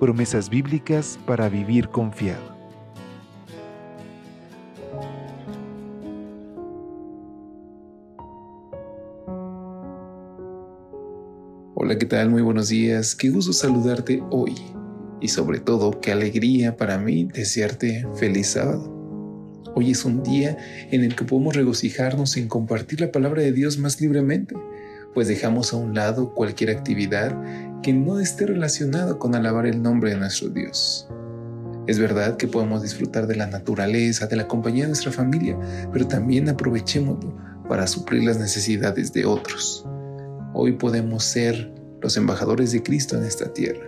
Promesas bíblicas para vivir confiado. Hola, ¿qué tal? Muy buenos días. Qué gusto saludarte hoy. Y sobre todo, qué alegría para mí desearte feliz sábado. Hoy es un día en el que podemos regocijarnos en compartir la palabra de Dios más libremente, pues dejamos a un lado cualquier actividad que no esté relacionada con alabar el nombre de nuestro Dios. Es verdad que podemos disfrutar de la naturaleza, de la compañía de nuestra familia, pero también aprovechémoslo para suplir las necesidades de otros. Hoy podemos ser los embajadores de Cristo en esta tierra.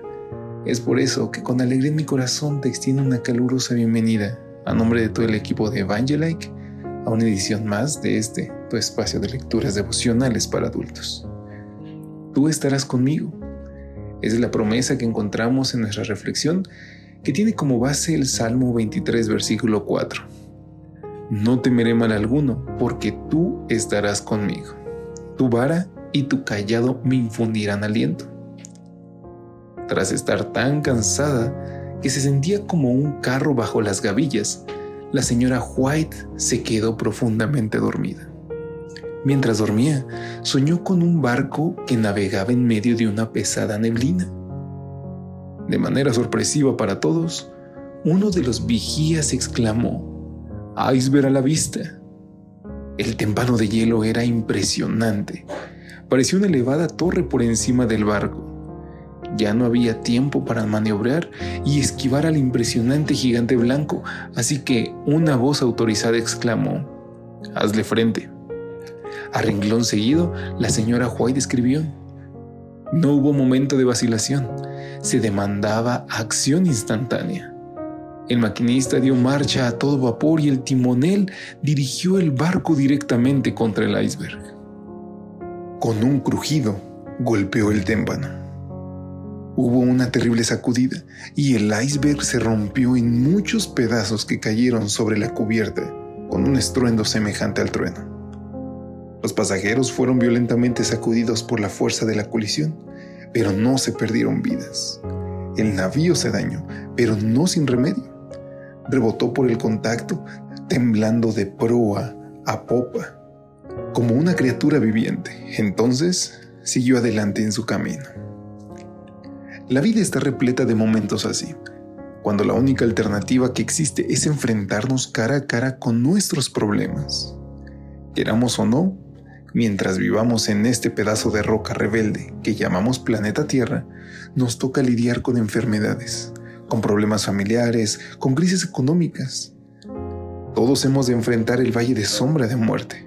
Es por eso que con alegría en mi corazón te extiendo una calurosa bienvenida a nombre de todo el equipo de Evangelike a una edición más de este, tu espacio de lecturas devocionales para adultos. Tú estarás conmigo. Es la promesa que encontramos en nuestra reflexión que tiene como base el Salmo 23, versículo 4. No temeré mal alguno, porque tú estarás conmigo. Tu vara y tu callado me infundirán aliento. Tras estar tan cansada, que se sentía como un carro bajo las gavillas, la señora White se quedó profundamente dormida. Mientras dormía, soñó con un barco que navegaba en medio de una pesada neblina. De manera sorpresiva para todos, uno de los vigías exclamó, iceberg a la vista. El tempano de hielo era impresionante. Parecía una elevada torre por encima del barco. Ya no había tiempo para maniobrar y esquivar al impresionante gigante blanco, así que una voz autorizada exclamó, Hazle frente. A renglón seguido, la señora White escribió, No hubo momento de vacilación, se demandaba acción instantánea. El maquinista dio marcha a todo vapor y el timonel dirigió el barco directamente contra el iceberg. Con un crujido, golpeó el témpano. Hubo una terrible sacudida y el iceberg se rompió en muchos pedazos que cayeron sobre la cubierta con un estruendo semejante al trueno. Los pasajeros fueron violentamente sacudidos por la fuerza de la colisión, pero no se perdieron vidas. El navío se dañó, pero no sin remedio. Rebotó por el contacto, temblando de proa a popa, como una criatura viviente. Entonces siguió adelante en su camino. La vida está repleta de momentos así, cuando la única alternativa que existe es enfrentarnos cara a cara con nuestros problemas. Queramos o no, mientras vivamos en este pedazo de roca rebelde que llamamos planeta Tierra, nos toca lidiar con enfermedades, con problemas familiares, con crisis económicas. Todos hemos de enfrentar el valle de sombra de muerte.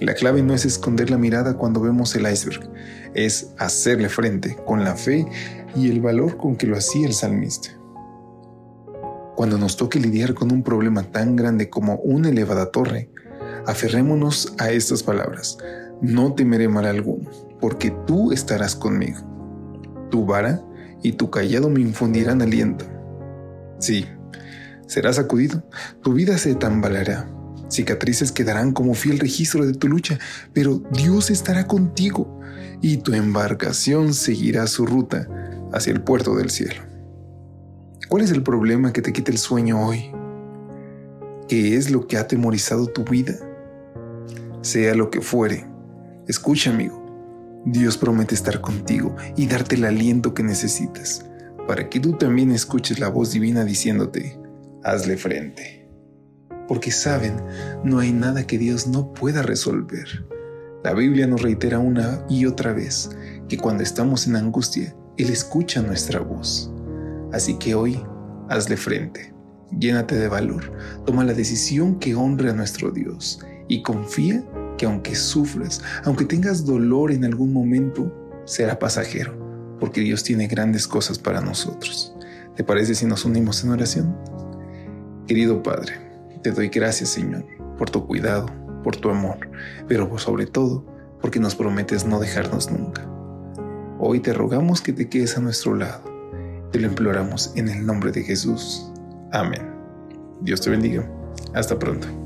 La clave no es esconder la mirada cuando vemos el iceberg, es hacerle frente con la fe y el valor con que lo hacía el salmista. Cuando nos toque lidiar con un problema tan grande como una elevada torre, aferrémonos a estas palabras. No temeré mal alguno, porque tú estarás conmigo. Tu vara y tu callado me infundirán aliento. Sí, serás sacudido, tu vida se tambaleará, cicatrices quedarán como fiel registro de tu lucha, pero Dios estará contigo y tu embarcación seguirá su ruta hacia el puerto del cielo. ¿Cuál es el problema que te quita el sueño hoy? ¿Qué es lo que ha atemorizado tu vida? Sea lo que fuere, escucha amigo, Dios promete estar contigo y darte el aliento que necesitas para que tú también escuches la voz divina diciéndote, hazle frente. Porque saben, no hay nada que Dios no pueda resolver. La Biblia nos reitera una y otra vez que cuando estamos en angustia, él escucha nuestra voz. Así que hoy, hazle frente, llénate de valor, toma la decisión que honre a nuestro Dios y confía que aunque sufras, aunque tengas dolor en algún momento, será pasajero, porque Dios tiene grandes cosas para nosotros. ¿Te parece si nos unimos en oración? Querido Padre, te doy gracias, Señor, por tu cuidado, por tu amor, pero sobre todo porque nos prometes no dejarnos nunca. Hoy te rogamos que te quedes a nuestro lado. Te lo imploramos en el nombre de Jesús. Amén. Dios te bendiga. Hasta pronto.